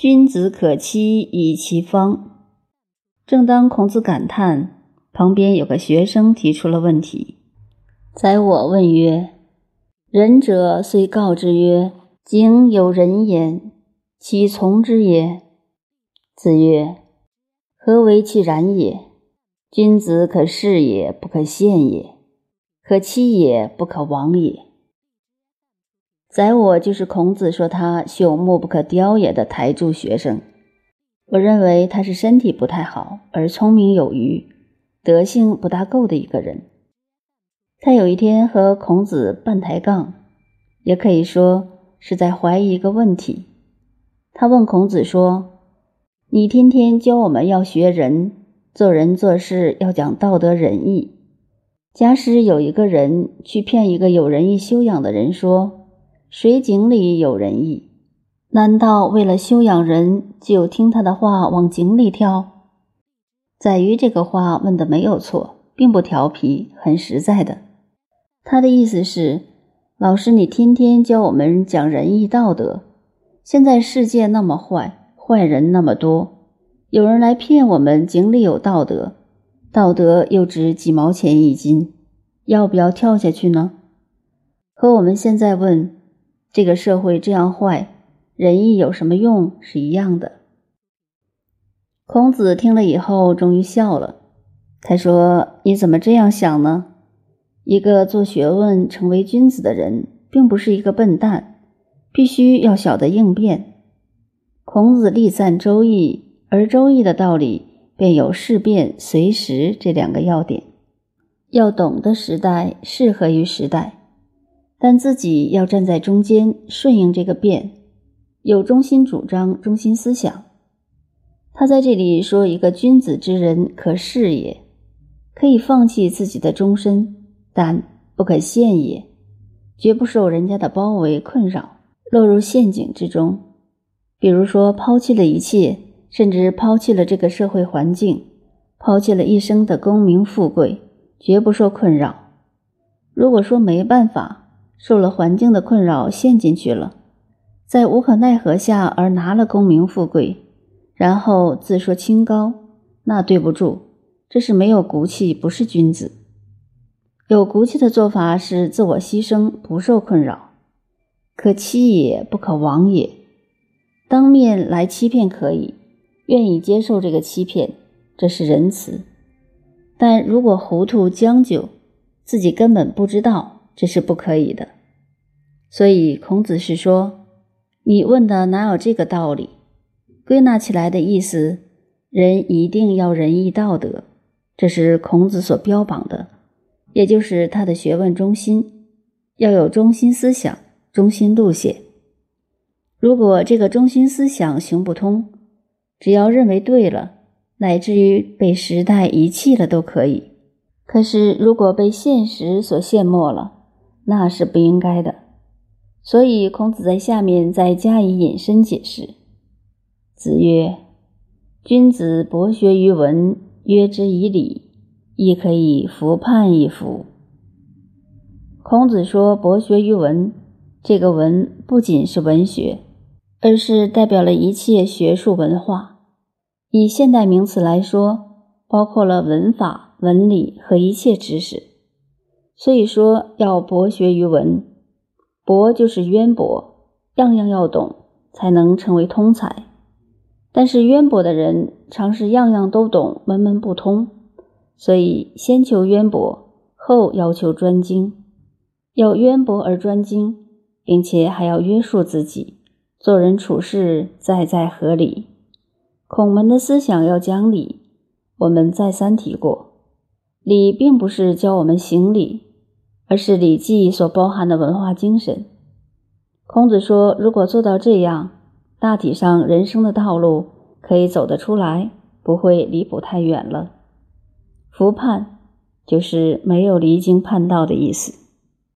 君子可期以其方。正当孔子感叹，旁边有个学生提出了问题。宰我问曰：“仁者虽告之曰：‘井有人焉’，其从之也？”子曰：“何为其然也？君子可视也，不可陷也；可欺也，不可亡也。”宰我就是孔子说他朽木不可雕也的台柱学生。我认为他是身体不太好，而聪明有余，德性不大够的一个人。他有一天和孔子半抬杠，也可以说是在怀疑一个问题。他问孔子说：“你天天教我们要学人，做人做事要讲道德仁义。假使有一个人去骗一个有仁义修养的人说，水井里有仁义。”难道为了修养人，就听他的话往井里跳？宰于这个话问的没有错，并不调皮，很实在的。他的意思是：老师，你天天教我们讲仁义道德，现在世界那么坏，坏人那么多，有人来骗我们井里有道德，道德又值几毛钱一斤，要不要跳下去呢？和我们现在问这个社会这样坏。仁义有什么用？是一样的。孔子听了以后，终于笑了。他说：“你怎么这样想呢？一个做学问、成为君子的人，并不是一个笨蛋，必须要晓得应变。”孔子力赞《周易》，而《周易》的道理便有事变、随时这两个要点，要懂得时代，适合于时代，但自己要站在中间，顺应这个变。有中心主张、中心思想。他在这里说：“一个君子之人，可视也，可以放弃自己的终身，但不可陷也，绝不受人家的包围困扰，落入陷阱之中。比如说，抛弃了一切，甚至抛弃了这个社会环境，抛弃了一生的功名富贵，绝不受困扰。如果说没办法，受了环境的困扰，陷进去了。”在无可奈何下而拿了功名富贵，然后自说清高，那对不住，这是没有骨气，不是君子。有骨气的做法是自我牺牲，不受困扰。可欺也不可亡也，当面来欺骗可以，愿意接受这个欺骗，这是仁慈。但如果糊涂将就，自己根本不知道，这是不可以的。所以孔子是说。你问的哪有这个道理？归纳起来的意思，人一定要仁义道德，这是孔子所标榜的，也就是他的学问中心，要有中心思想、中心路线。如果这个中心思想行不通，只要认为对了，乃至于被时代遗弃了都可以。可是如果被现实所陷没了，那是不应该的。所以，孔子在下面再加以引申解释。子曰：“君子博学于文，约之以礼，亦可以服判一服。”孔子说：“博学于文，这个文不仅是文学，而是代表了一切学术文化。以现代名词来说，包括了文法、文理和一切知识。所以说，要博学于文。”博就是渊博，样样要懂，才能成为通才。但是渊博的人常是样样都懂，门门不通。所以先求渊博，后要求专精。要渊博而专精，并且还要约束自己，做人处事在在合理。孔门的思想要讲理，我们再三提过，礼并不是教我们行礼。而是《礼记》所包含的文化精神。孔子说：“如果做到这样，大体上人生的道路可以走得出来，不会离谱太远了。”“服判”就是没有离经叛道的意思。